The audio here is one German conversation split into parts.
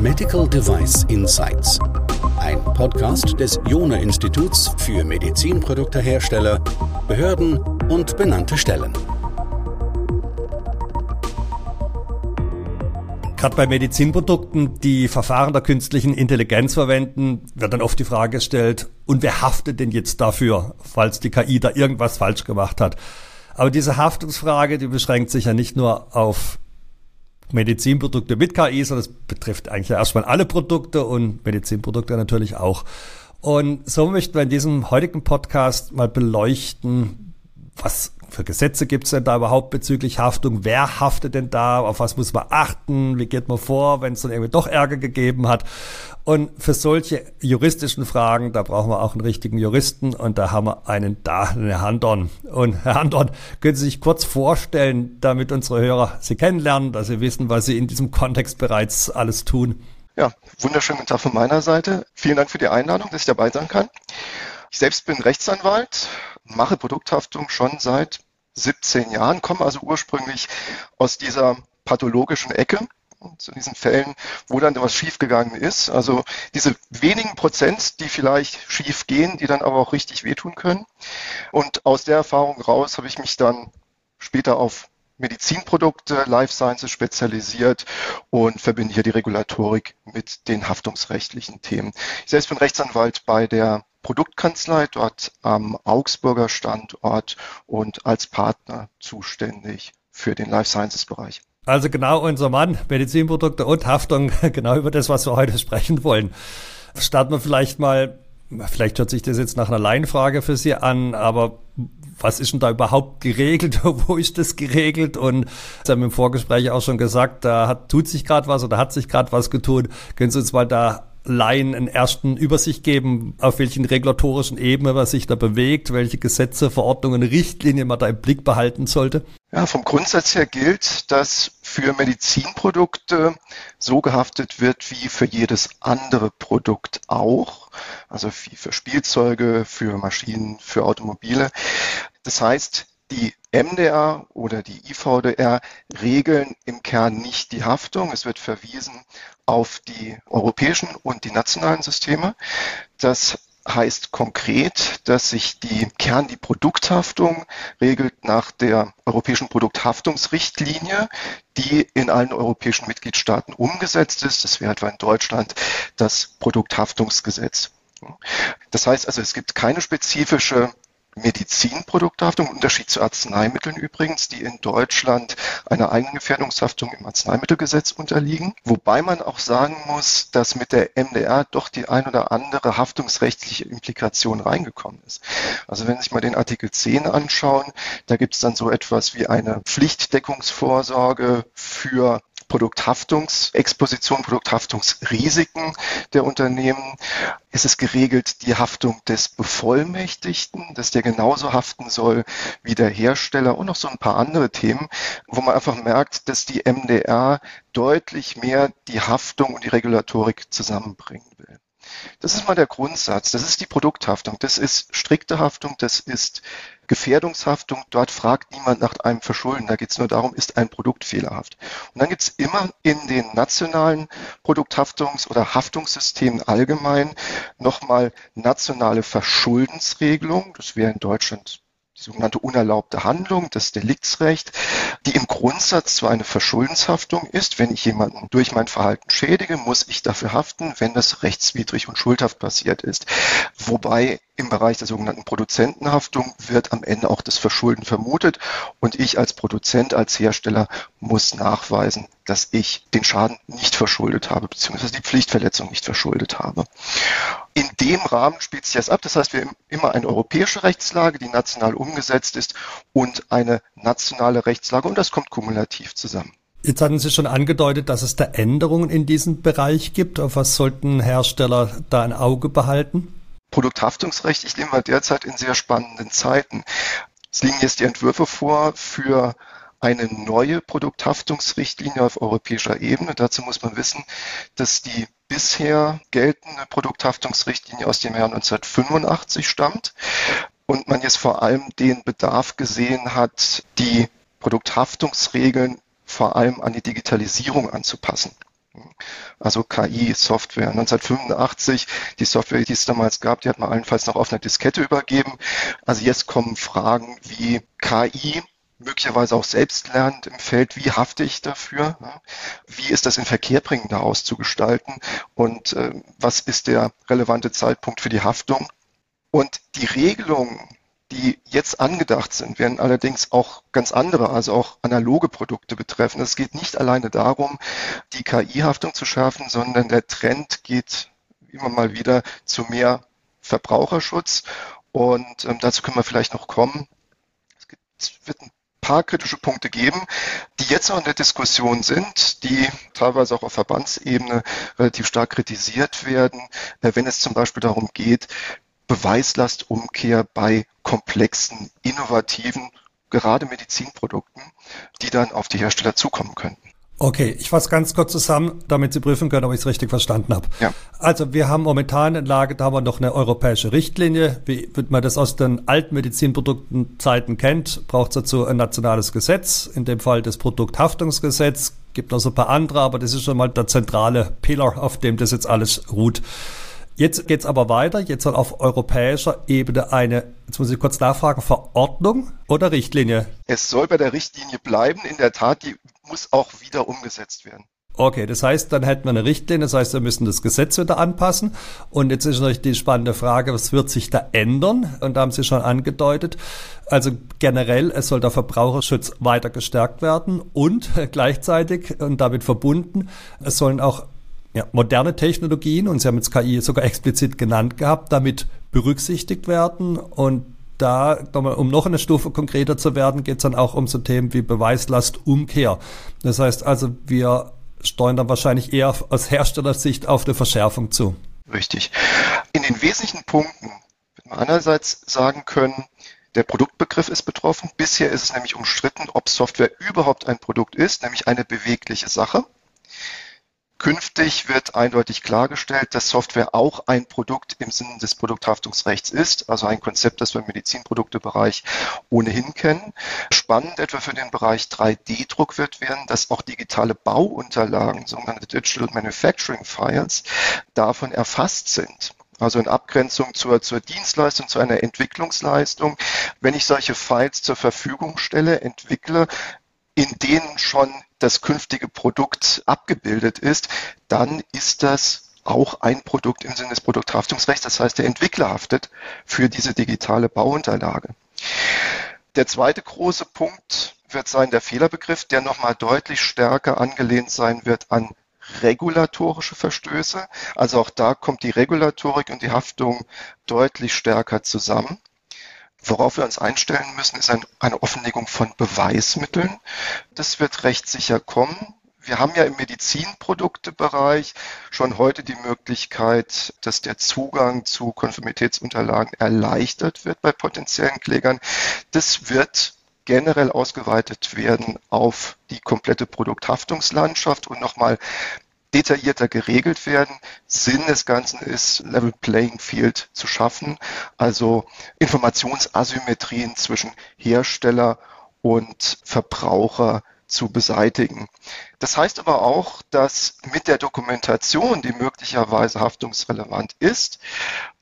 Medical Device Insights. Ein Podcast des Jona Instituts für Medizinproduktehersteller, Behörden und benannte Stellen. Gerade bei Medizinprodukten, die Verfahren der künstlichen Intelligenz verwenden, wird dann oft die Frage gestellt, und wer haftet denn jetzt dafür, falls die KI da irgendwas falsch gemacht hat? Aber diese Haftungsfrage, die beschränkt sich ja nicht nur auf Medizinprodukte mit KI, sondern es betrifft eigentlich erstmal alle Produkte und Medizinprodukte natürlich auch. Und so möchten wir in diesem heutigen Podcast mal beleuchten, was für Gesetze gibt es denn da überhaupt bezüglich Haftung? Wer haftet denn da? Auf was muss man achten? Wie geht man vor, wenn es dann irgendwie doch Ärger gegeben hat? Und für solche juristischen Fragen, da brauchen wir auch einen richtigen Juristen und da haben wir einen da, Herr Handon. Und Herr Handon, können Sie sich kurz vorstellen, damit unsere Hörer Sie kennenlernen, dass Sie wissen, was Sie in diesem Kontext bereits alles tun? Ja, wunderschönen guten Tag von meiner Seite. Vielen Dank für die Einladung, dass ich dabei sein kann. Ich selbst bin Rechtsanwalt, mache Produkthaftung schon seit 17 Jahren, komme also ursprünglich aus dieser pathologischen Ecke zu diesen Fällen, wo dann was schiefgegangen ist. Also diese wenigen Prozent, die vielleicht schief gehen, die dann aber auch richtig wehtun können. Und aus der Erfahrung raus habe ich mich dann später auf Medizinprodukte, Life Sciences spezialisiert und verbinde hier die Regulatorik mit den haftungsrechtlichen Themen. Ich selbst bin Rechtsanwalt bei der Produktkanzlei dort am Augsburger Standort und als Partner zuständig für den Life Sciences Bereich. Also genau unser Mann, Medizinprodukte und Haftung, genau über das, was wir heute sprechen wollen. Starten wir vielleicht mal, vielleicht hört sich das jetzt nach einer Laienfrage für Sie an, aber was ist denn da überhaupt geregelt? Wo ist das geregelt? Und Sie haben im Vorgespräch auch schon gesagt, da hat, tut sich gerade was oder hat sich gerade was getan. Können Sie uns mal da Laien einen ersten Übersicht geben, auf welchen regulatorischen Ebene man sich da bewegt, welche Gesetze, Verordnungen, Richtlinien man da im Blick behalten sollte? Ja, vom Grundsatz her gilt, dass für Medizinprodukte so gehaftet wird wie für jedes andere Produkt auch, also wie für Spielzeuge, für Maschinen, für Automobile. Das heißt, die MDR oder die IVDR regeln im Kern nicht die Haftung. Es wird verwiesen auf die europäischen und die nationalen Systeme. Das heißt konkret, dass sich die Kern, die Produkthaftung regelt nach der europäischen Produkthaftungsrichtlinie, die in allen europäischen Mitgliedstaaten umgesetzt ist. Das wäre etwa in Deutschland das Produkthaftungsgesetz. Das heißt also, es gibt keine spezifische Medizinprodukthaftung, im Unterschied zu Arzneimitteln übrigens, die in Deutschland einer eigenen Gefährdungshaftung im Arzneimittelgesetz unterliegen. Wobei man auch sagen muss, dass mit der MDR doch die ein oder andere haftungsrechtliche Implikation reingekommen ist. Also wenn Sie sich mal den Artikel 10 anschauen, da gibt es dann so etwas wie eine Pflichtdeckungsvorsorge für Produkthaftungsexposition, Produkthaftungsrisiken der Unternehmen. Es ist geregelt die Haftung des Bevollmächtigten, dass der genauso haften soll wie der Hersteller und noch so ein paar andere Themen, wo man einfach merkt, dass die MDR deutlich mehr die Haftung und die Regulatorik zusammenbringen will. Das ist mal der Grundsatz. Das ist die Produkthaftung. Das ist strikte Haftung. Das ist Gefährdungshaftung. Dort fragt niemand nach einem Verschulden. Da geht es nur darum, ist ein Produkt fehlerhaft. Und dann gibt es immer in den nationalen Produkthaftungs- oder Haftungssystemen allgemein nochmal nationale Verschuldensregelung. Das wäre in Deutschland die sogenannte unerlaubte Handlung, das Deliktsrecht, die im Grundsatz zwar eine Verschuldenshaftung ist, wenn ich jemanden durch mein Verhalten schädige, muss ich dafür haften, wenn das rechtswidrig und schuldhaft passiert ist. Wobei im Bereich der sogenannten Produzentenhaftung wird am Ende auch das Verschulden vermutet und ich als Produzent, als Hersteller muss nachweisen, dass ich den Schaden nicht verschuldet habe, beziehungsweise die Pflichtverletzung nicht verschuldet habe. In dem Rahmen spielt sich das ab. Das heißt, wir haben immer eine europäische Rechtslage, die national umgesetzt ist und eine nationale Rechtslage und das kommt kumulativ zusammen. Jetzt hatten Sie schon angedeutet, dass es da Änderungen in diesem Bereich gibt. Auf was sollten Hersteller da ein Auge behalten? Produkthaftungsrecht, ich leben wir derzeit in sehr spannenden Zeiten. Es liegen jetzt die Entwürfe vor für eine neue Produkthaftungsrichtlinie auf europäischer Ebene. Dazu muss man wissen, dass die bisher geltende Produkthaftungsrichtlinie aus dem Jahr 1985 stammt und man jetzt vor allem den Bedarf gesehen hat, die Produkthaftungsregeln vor allem an die Digitalisierung anzupassen. Also KI, Software. 1985, die Software, die es damals gab, die hat man allenfalls noch auf einer Diskette übergeben. Also jetzt kommen Fragen wie KI, möglicherweise auch selbstlernend im Feld, wie hafte ich dafür? Wie ist das in Verkehrbringen daraus zu gestalten? Und äh, was ist der relevante Zeitpunkt für die Haftung? Und die Regelungen, die jetzt angedacht sind, werden allerdings auch ganz andere, also auch analoge Produkte betreffen. Es geht nicht alleine darum, die KI-Haftung zu schärfen, sondern der Trend geht immer mal wieder zu mehr Verbraucherschutz. Und ähm, dazu können wir vielleicht noch kommen. Es, gibt, es wird ein paar kritische Punkte geben, die jetzt auch in der Diskussion sind, die teilweise auch auf Verbandsebene relativ stark kritisiert werden, äh, wenn es zum Beispiel darum geht, Beweislastumkehr bei komplexen, innovativen, gerade Medizinprodukten, die dann auf die Hersteller zukommen könnten. Okay, ich fasse ganz kurz zusammen, damit Sie prüfen können, ob ich es richtig verstanden habe. Ja. Also wir haben momentan in Lage, da haben wir noch eine europäische Richtlinie. Wie man das aus den alten Medizinproduktenzeiten kennt, braucht es dazu ein nationales Gesetz, in dem Fall das Produkthaftungsgesetz. Gibt noch so ein paar andere, aber das ist schon mal der zentrale Pillar, auf dem das jetzt alles ruht. Jetzt geht es aber weiter. Jetzt soll auf europäischer Ebene eine, jetzt muss ich kurz nachfragen, Verordnung oder Richtlinie? Es soll bei der Richtlinie bleiben. In der Tat, die muss auch wieder umgesetzt werden. Okay, das heißt, dann hätten wir eine Richtlinie, das heißt, wir müssen das Gesetz wieder anpassen. Und jetzt ist natürlich die spannende Frage, was wird sich da ändern? Und da haben Sie schon angedeutet. Also generell, es soll der Verbraucherschutz weiter gestärkt werden und gleichzeitig und damit verbunden, es sollen auch ja, moderne Technologien, und Sie haben jetzt KI sogar explizit genannt gehabt, damit berücksichtigt werden. Und da, um noch eine Stufe konkreter zu werden, geht es dann auch um so Themen wie Beweislastumkehr. Das heißt also, wir steuern dann wahrscheinlich eher aus Herstellersicht auf eine Verschärfung zu. Richtig. In den wesentlichen Punkten wird man einerseits sagen können, der Produktbegriff ist betroffen. Bisher ist es nämlich umstritten, ob Software überhaupt ein Produkt ist, nämlich eine bewegliche Sache. Künftig wird eindeutig klargestellt, dass Software auch ein Produkt im Sinne des Produkthaftungsrechts ist, also ein Konzept, das wir im Medizinproduktebereich ohnehin kennen. Spannend etwa für den Bereich 3D-Druck wird werden, dass auch digitale Bauunterlagen, sogenannte Digital Manufacturing Files, davon erfasst sind. Also in Abgrenzung zur, zur Dienstleistung, zu einer Entwicklungsleistung. Wenn ich solche Files zur Verfügung stelle, entwickle, in denen schon das künftige Produkt abgebildet ist, dann ist das auch ein Produkt im Sinne des Produkthaftungsrechts. Das heißt, der Entwickler haftet für diese digitale Bauunterlage. Der zweite große Punkt wird sein der Fehlerbegriff, der nochmal deutlich stärker angelehnt sein wird an regulatorische Verstöße. Also auch da kommt die Regulatorik und die Haftung deutlich stärker zusammen. Worauf wir uns einstellen müssen, ist ein, eine Offenlegung von Beweismitteln. Das wird recht sicher kommen. Wir haben ja im Medizinproduktebereich schon heute die Möglichkeit, dass der Zugang zu Konformitätsunterlagen erleichtert wird bei potenziellen Klägern. Das wird generell ausgeweitet werden auf die komplette Produkthaftungslandschaft und nochmal detaillierter geregelt werden. Sinn des Ganzen ist, Level Playing Field zu schaffen, also Informationsasymmetrien zwischen Hersteller und Verbraucher zu beseitigen. Das heißt aber auch, dass mit der Dokumentation, die möglicherweise haftungsrelevant ist,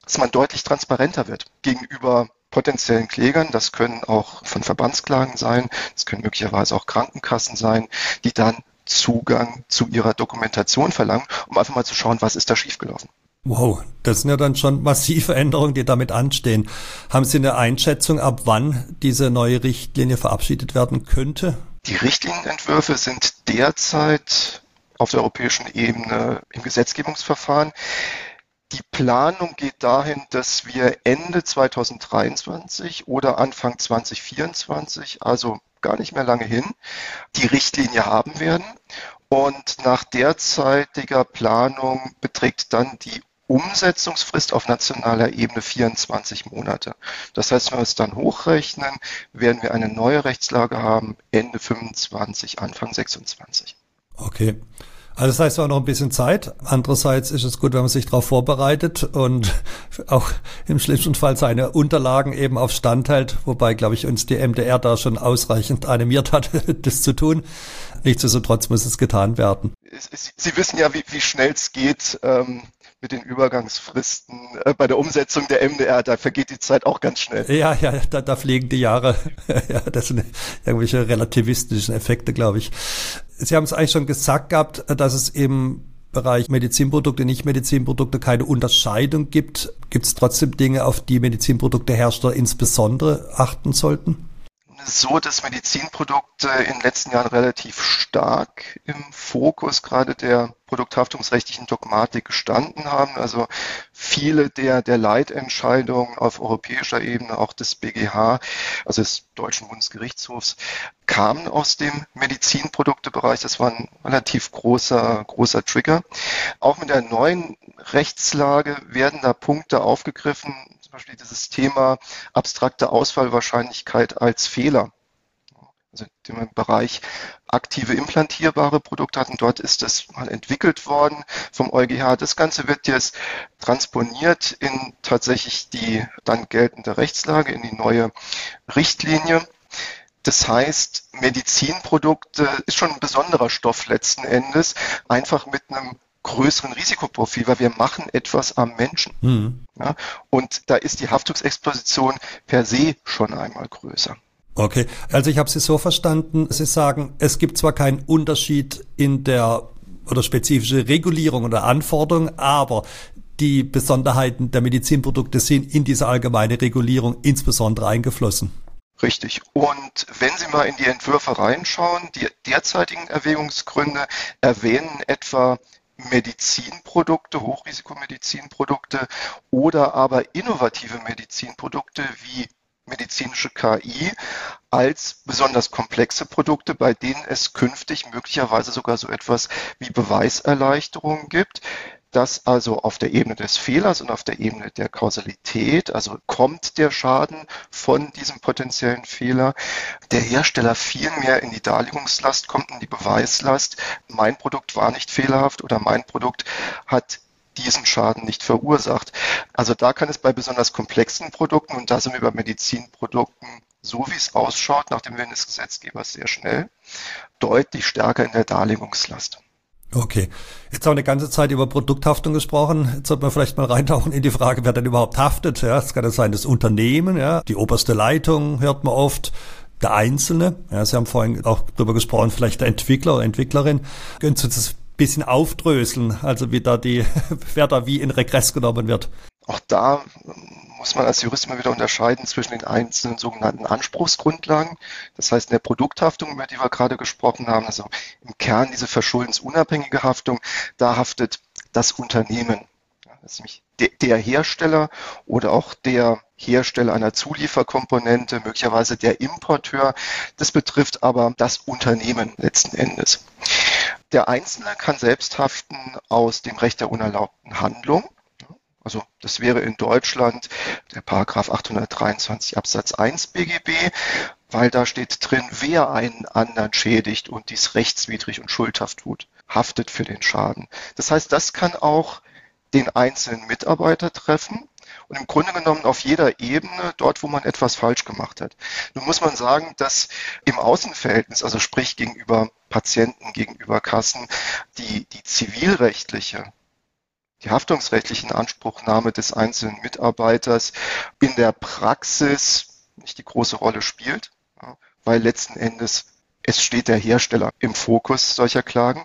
dass man deutlich transparenter wird gegenüber potenziellen Klägern. Das können auch von Verbandsklagen sein, das können möglicherweise auch Krankenkassen sein, die dann Zugang zu ihrer Dokumentation verlangen, um einfach mal zu schauen, was ist da schiefgelaufen. Wow, das sind ja dann schon massive Änderungen, die damit anstehen. Haben Sie eine Einschätzung, ab wann diese neue Richtlinie verabschiedet werden könnte? Die Richtlinienentwürfe sind derzeit auf der europäischen Ebene im Gesetzgebungsverfahren. Die Planung geht dahin, dass wir Ende 2023 oder Anfang 2024, also gar nicht mehr lange hin, die Richtlinie haben werden. Und nach derzeitiger Planung beträgt dann die Umsetzungsfrist auf nationaler Ebene 24 Monate. Das heißt, wenn wir es dann hochrechnen, werden wir eine neue Rechtslage haben Ende 25, Anfang 26. Okay. Also das heißt, wir haben noch ein bisschen Zeit. Andererseits ist es gut, wenn man sich darauf vorbereitet und auch im schlimmsten Fall seine Unterlagen eben auf Stand hält, wobei, glaube ich, uns die MDR da schon ausreichend animiert hat, das zu tun. Nichtsdestotrotz muss es getan werden. Sie wissen ja, wie, wie schnell es geht. Ähm mit den Übergangsfristen äh, bei der Umsetzung der MDR, da vergeht die Zeit auch ganz schnell. Ja, ja, da, da fliegen die Jahre. ja, das sind irgendwelche relativistischen Effekte, glaube ich. Sie haben es eigentlich schon gesagt gehabt, dass es im Bereich Medizinprodukte, Nicht-Medizinprodukte keine Unterscheidung gibt. Gibt es trotzdem Dinge, auf die Medizinproduktehersteller insbesondere achten sollten? So, dass Medizinprodukte in den letzten Jahren relativ stark im Fokus gerade der produkthaftungsrechtlichen Dogmatik gestanden haben. Also viele der, der Leitentscheidungen auf europäischer Ebene, auch des BGH, also des Deutschen Bundesgerichtshofs, kamen aus dem Medizinproduktebereich. Das war ein relativ großer, großer Trigger. Auch mit der neuen Rechtslage werden da Punkte aufgegriffen, zum Beispiel dieses Thema abstrakte Ausfallwahrscheinlichkeit als Fehler. Also im Bereich aktive implantierbare Produkte hatten. Dort ist das mal entwickelt worden vom EuGH. Das Ganze wird jetzt transponiert in tatsächlich die dann geltende Rechtslage, in die neue Richtlinie. Das heißt, Medizinprodukte ist schon ein besonderer Stoff letzten Endes, einfach mit einem größeren Risikoprofil, weil wir machen etwas am Menschen. Mhm. Ja, und da ist die Haftungsexposition per se schon einmal größer. Okay, also ich habe Sie so verstanden, Sie sagen, es gibt zwar keinen Unterschied in der oder spezifische Regulierung oder Anforderung, aber die Besonderheiten der Medizinprodukte sind in diese allgemeine Regulierung insbesondere eingeflossen. Richtig. Und wenn Sie mal in die Entwürfe reinschauen, die derzeitigen Erwägungsgründe erwähnen etwa Medizinprodukte, Hochrisikomedizinprodukte oder aber innovative Medizinprodukte wie medizinische KI als besonders komplexe Produkte, bei denen es künftig möglicherweise sogar so etwas wie Beweiserleichterungen gibt, dass also auf der Ebene des Fehlers und auf der Ebene der Kausalität, also kommt der Schaden von diesem potenziellen Fehler, der Hersteller viel mehr in die Darlegungslast kommt, in die Beweislast, mein Produkt war nicht fehlerhaft oder mein Produkt hat diesen Schaden nicht verursacht. Also da kann es bei besonders komplexen Produkten, und da sind wir bei Medizinprodukten, so wie es ausschaut, nach dem Willen des Gesetzgebers sehr schnell, deutlich stärker in der Darlegungslast. Okay. Jetzt haben wir eine ganze Zeit über Produkthaftung gesprochen. Jetzt sollte man vielleicht mal reintauchen in die Frage, wer denn überhaupt haftet. Ja, es kann ja sein, das Unternehmen, ja, die oberste Leitung hört man oft, der Einzelne. Ja, Sie haben vorhin auch darüber gesprochen, vielleicht der Entwickler oder Entwicklerin. Können Sie das ein bisschen aufdröseln, also wie da die, wer da wie in Regress genommen wird? Auch da muss man als Jurist mal wieder unterscheiden zwischen den einzelnen sogenannten Anspruchsgrundlagen. Das heißt, in der Produkthaftung, über die wir gerade gesprochen haben, also im Kern diese verschuldensunabhängige Haftung, da haftet das Unternehmen. Das ist nämlich der Hersteller oder auch der Hersteller einer Zulieferkomponente, möglicherweise der Importeur. Das betrifft aber das Unternehmen letzten Endes. Der Einzelne kann selbst haften aus dem Recht der unerlaubten Handlung. Also das wäre in Deutschland der Paragraph 823 Absatz 1 BGB, weil da steht drin, wer einen anderen schädigt und dies rechtswidrig und schuldhaft tut, haftet für den Schaden. Das heißt, das kann auch den einzelnen Mitarbeiter treffen und im Grunde genommen auf jeder Ebene, dort wo man etwas falsch gemacht hat. Nun muss man sagen, dass im Außenverhältnis, also sprich gegenüber Patienten, gegenüber Kassen, die, die zivilrechtliche die haftungsrechtliche Anspruchnahme des einzelnen Mitarbeiters in der Praxis nicht die große Rolle spielt, weil letzten Endes es steht der Hersteller im Fokus solcher Klagen.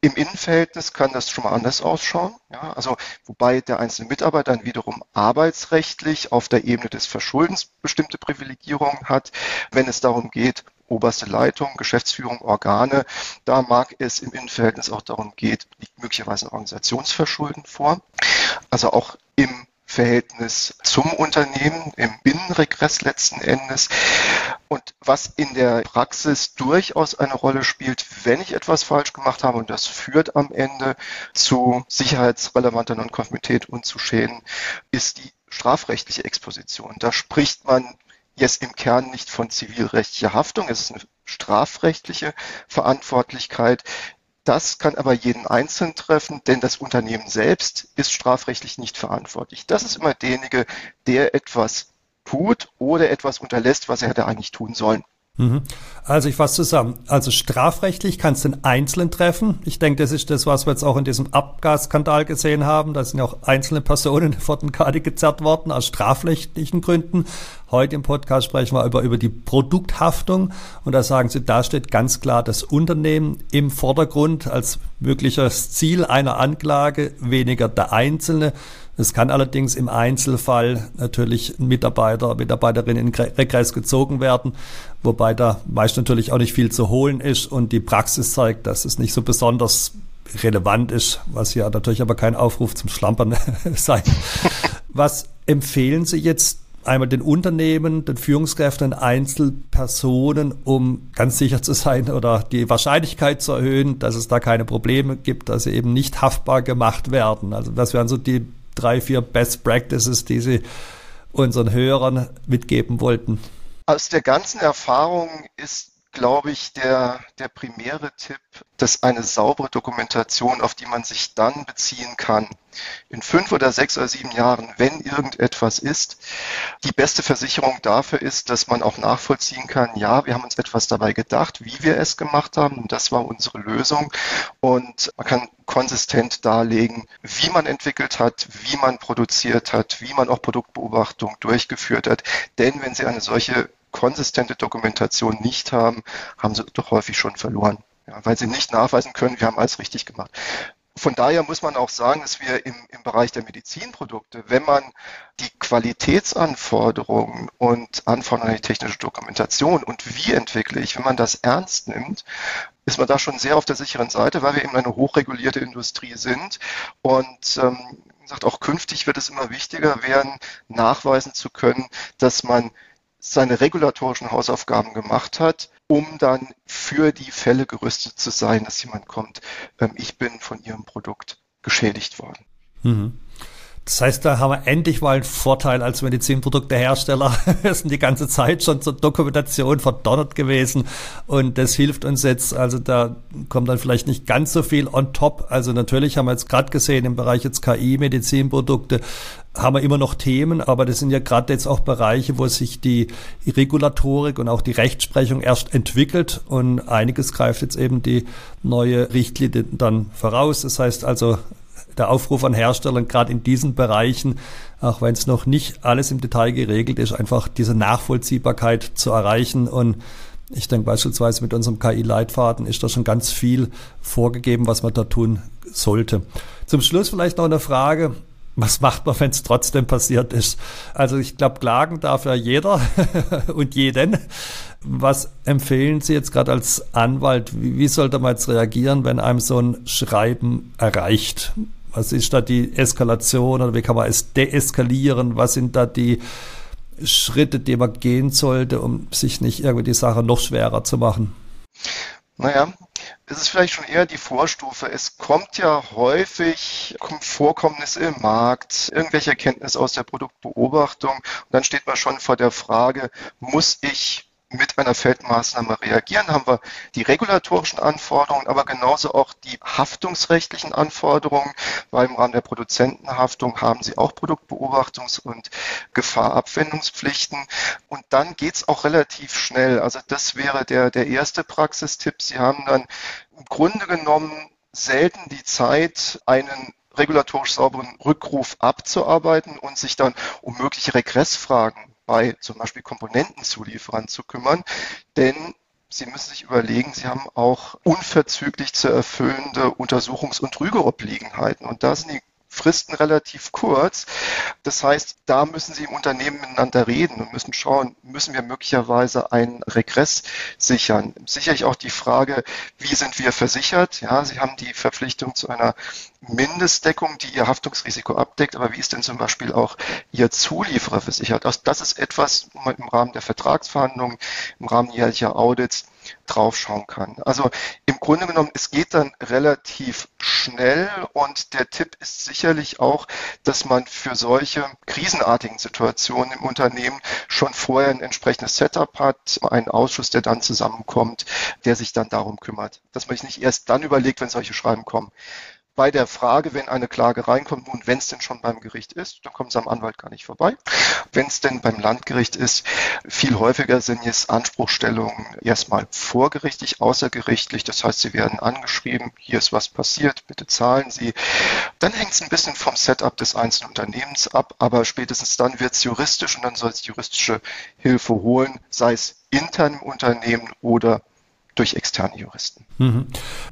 Im Innenverhältnis kann das schon mal anders ausschauen. Ja, also wobei der einzelne Mitarbeiter dann wiederum arbeitsrechtlich auf der Ebene des Verschuldens bestimmte Privilegierungen hat, wenn es darum geht, oberste Leitung, Geschäftsführung, Organe. Da mag es im Innenverhältnis auch darum geht, liegt möglicherweise ein Organisationsverschulden vor. Also auch im Verhältnis zum Unternehmen, im Binnenregress letzten Endes. Und was in der Praxis durchaus eine Rolle spielt, wenn ich etwas falsch gemacht habe, und das führt am Ende zu sicherheitsrelevanter Nonkonformität und zu Schäden, ist die strafrechtliche Exposition. Da spricht man jetzt im Kern nicht von zivilrechtlicher Haftung, es ist eine strafrechtliche Verantwortlichkeit, Das kann aber jeden Einzelnen treffen, denn das Unternehmen selbst ist strafrechtlich nicht verantwortlich. Das ist immer derjenige, der etwas tut oder etwas unterlässt, was er hätte eigentlich tun sollen. Mhm. Also ich fasse zusammen. Also strafrechtlich kann es den Einzelnen treffen. Ich denke, das ist das, was wir jetzt auch in diesem Abgasskandal gesehen haben. Da sind ja auch einzelne Personen vor den Karte gezerrt worden aus strafrechtlichen Gründen. Heute im Podcast sprechen wir über, über die Produkthaftung. Und da sagen Sie, da steht ganz klar das Unternehmen im Vordergrund als mögliches Ziel einer Anklage, weniger der Einzelne. Es kann allerdings im Einzelfall natürlich Mitarbeiter, Mitarbeiterin in Regress gezogen werden, wobei da meist natürlich auch nicht viel zu holen ist und die Praxis zeigt, dass es nicht so besonders relevant ist, was ja natürlich aber kein Aufruf zum Schlampern sein. Was empfehlen Sie jetzt einmal den Unternehmen, den Führungskräften, Einzelpersonen, um ganz sicher zu sein oder die Wahrscheinlichkeit zu erhöhen, dass es da keine Probleme gibt, dass sie eben nicht haftbar gemacht werden. Also das wären so die drei, vier Best Practices, die Sie unseren Hörern mitgeben wollten? Aus der ganzen Erfahrung ist glaube ich, der, der primäre Tipp, dass eine saubere Dokumentation, auf die man sich dann beziehen kann, in fünf oder sechs oder sieben Jahren, wenn irgendetwas ist, die beste Versicherung dafür ist, dass man auch nachvollziehen kann, ja, wir haben uns etwas dabei gedacht, wie wir es gemacht haben, und das war unsere Lösung. Und man kann konsistent darlegen, wie man entwickelt hat, wie man produziert hat, wie man auch Produktbeobachtung durchgeführt hat. Denn wenn Sie eine solche konsistente Dokumentation nicht haben, haben sie doch häufig schon verloren. Ja, weil sie nicht nachweisen können, wir haben alles richtig gemacht. Von daher muss man auch sagen, dass wir im, im Bereich der Medizinprodukte, wenn man die Qualitätsanforderungen und Anforderungen an die technische Dokumentation und wie entwickle ich, wenn man das ernst nimmt, ist man da schon sehr auf der sicheren Seite, weil wir eben eine hochregulierte Industrie sind. Und ähm, sagt, auch künftig wird es immer wichtiger werden, nachweisen zu können, dass man seine regulatorischen Hausaufgaben gemacht hat, um dann für die Fälle gerüstet zu sein, dass jemand kommt, ähm, ich bin von Ihrem Produkt geschädigt worden. Mhm. Das heißt, da haben wir endlich mal einen Vorteil als Medizinproduktehersteller. Wir sind die ganze Zeit schon zur Dokumentation verdonnert gewesen und das hilft uns jetzt. Also da kommt dann vielleicht nicht ganz so viel on top. Also natürlich haben wir jetzt gerade gesehen im Bereich jetzt KI, Medizinprodukte, haben wir immer noch Themen, aber das sind ja gerade jetzt auch Bereiche, wo sich die Regulatorik und auch die Rechtsprechung erst entwickelt und einiges greift jetzt eben die neue Richtlinie dann voraus. Das heißt also, der Aufruf an Herstellern, gerade in diesen Bereichen, auch wenn es noch nicht alles im Detail geregelt ist, einfach diese Nachvollziehbarkeit zu erreichen. Und ich denke beispielsweise mit unserem KI-Leitfaden ist da schon ganz viel vorgegeben, was man da tun sollte. Zum Schluss vielleicht noch eine Frage. Was macht man, wenn es trotzdem passiert ist? Also ich glaube, klagen darf ja jeder und jeden. Was empfehlen Sie jetzt gerade als Anwalt? Wie, wie sollte man jetzt reagieren, wenn einem so ein Schreiben erreicht? Was ist da die Eskalation oder wie kann man es deeskalieren? Was sind da die Schritte, die man gehen sollte, um sich nicht irgendwie die Sache noch schwerer zu machen? Naja, es ist vielleicht schon eher die Vorstufe. Es kommt ja häufig Vorkommnisse im Markt, irgendwelche Erkenntnisse aus der Produktbeobachtung und dann steht man schon vor der Frage, muss ich mit einer Feldmaßnahme reagieren, haben wir die regulatorischen Anforderungen, aber genauso auch die haftungsrechtlichen Anforderungen, weil im Rahmen der Produzentenhaftung haben sie auch Produktbeobachtungs- und Gefahrabwendungspflichten. Und dann geht's auch relativ schnell. Also das wäre der, der erste Praxistipp. Sie haben dann im Grunde genommen selten die Zeit, einen regulatorisch sauberen Rückruf abzuarbeiten und sich dann um mögliche Regressfragen bei zum Beispiel Komponentenzulieferern zu kümmern, denn Sie müssen sich überlegen, Sie haben auch unverzüglich zu erfüllende Untersuchungs- und Rügeobliegenheiten. Und da sind die Fristen relativ kurz. Das heißt, da müssen Sie im Unternehmen miteinander reden und müssen schauen, müssen wir möglicherweise einen Regress sichern. Sicherlich auch die Frage, wie sind wir versichert? Ja, Sie haben die Verpflichtung zu einer Mindestdeckung, die Ihr Haftungsrisiko abdeckt, aber wie ist denn zum Beispiel auch Ihr Zulieferer versichert? Also das ist etwas, wo man im Rahmen der Vertragsverhandlungen, im Rahmen jährlicher Audits draufschauen kann. Also im Grunde genommen, es geht dann relativ schnell und der Tipp ist sicherlich auch, dass man für solche krisenartigen Situationen im Unternehmen schon vorher ein entsprechendes Setup hat, einen Ausschuss, der dann zusammenkommt, der sich dann darum kümmert. Dass man sich nicht erst dann überlegt, wenn solche Schreiben kommen bei der Frage, wenn eine Klage reinkommt, nun, wenn es denn schon beim Gericht ist, dann kommt es am Anwalt gar nicht vorbei. Wenn es denn beim Landgericht ist, viel häufiger sind jetzt Anspruchstellungen erstmal vorgerichtlich, außergerichtlich. Das heißt, sie werden angeschrieben, hier ist was passiert, bitte zahlen Sie. Dann hängt es ein bisschen vom Setup des einzelnen Unternehmens ab, aber spätestens dann wird es juristisch und dann soll es juristische Hilfe holen, sei es intern im Unternehmen oder durch externe Juristen. Mhm.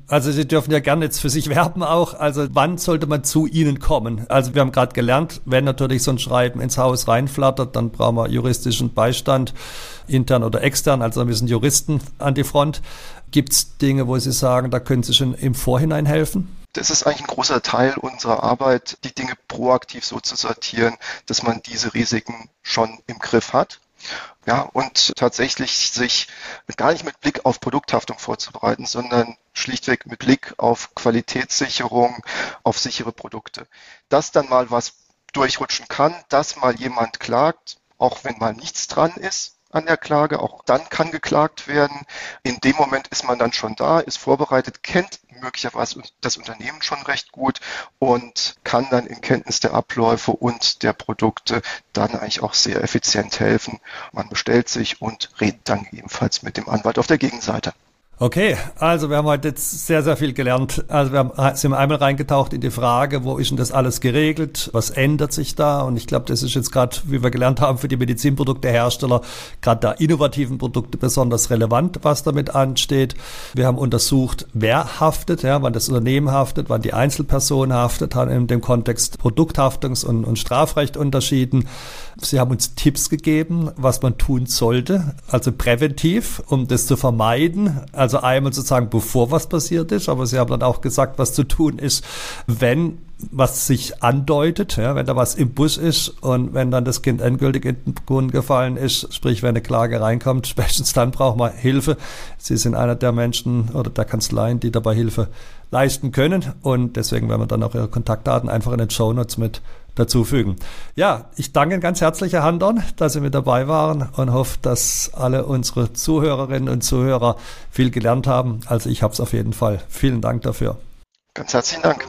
Also Sie dürfen ja gerne jetzt für sich werben auch. Also wann sollte man zu Ihnen kommen? Also wir haben gerade gelernt, wenn natürlich so ein Schreiben ins Haus reinflattert, dann brauchen wir juristischen Beistand, intern oder extern. Also wir sind Juristen an die Front. Gibt es Dinge, wo Sie sagen, da können Sie schon im Vorhinein helfen? Das ist eigentlich ein großer Teil unserer Arbeit, die Dinge proaktiv so zu sortieren, dass man diese Risiken schon im Griff hat ja, und tatsächlich sich gar nicht mit Blick auf Produkthaftung vorzubereiten, sondern schlichtweg mit Blick auf Qualitätssicherung, auf sichere Produkte. Dass dann mal was durchrutschen kann, dass mal jemand klagt, auch wenn mal nichts dran ist, an der Klage. Auch dann kann geklagt werden. In dem Moment ist man dann schon da, ist vorbereitet, kennt möglicherweise das Unternehmen schon recht gut und kann dann in Kenntnis der Abläufe und der Produkte dann eigentlich auch sehr effizient helfen. Man bestellt sich und redet dann ebenfalls mit dem Anwalt auf der Gegenseite. Okay, also wir haben heute jetzt sehr, sehr viel gelernt. Also wir haben, sind einmal reingetaucht in die Frage, wo ist denn das alles geregelt? Was ändert sich da? Und ich glaube, das ist jetzt gerade, wie wir gelernt haben, für die Medizinproduktehersteller, gerade der innovativen Produkte besonders relevant, was damit ansteht. Wir haben untersucht, wer haftet, ja, wann das Unternehmen haftet, wann die Einzelperson haftet, haben in dem Kontext Produkthaftungs- und, und Strafrecht unterschieden. Sie haben uns Tipps gegeben, was man tun sollte, also präventiv, um das zu vermeiden. Also einmal sozusagen, bevor was passiert ist, aber Sie haben dann auch gesagt, was zu tun ist, wenn was sich andeutet, ja, wenn da was im Bus ist und wenn dann das Kind endgültig in den Brunnen gefallen ist, sprich wenn eine Klage reinkommt, spätestens dann braucht man Hilfe. Sie sind einer der Menschen oder der Kanzleien, die dabei Hilfe leisten können und deswegen werden wir dann auch Ihre Kontaktdaten einfach in den Show Notes mit dazufügen. Ja, ich danke Ihnen ganz herzlich, Herr an, dass Sie mit dabei waren und hoffe, dass alle unsere Zuhörerinnen und Zuhörer viel gelernt haben. Also ich habe es auf jeden Fall. Vielen Dank dafür. Ganz herzlichen Dank.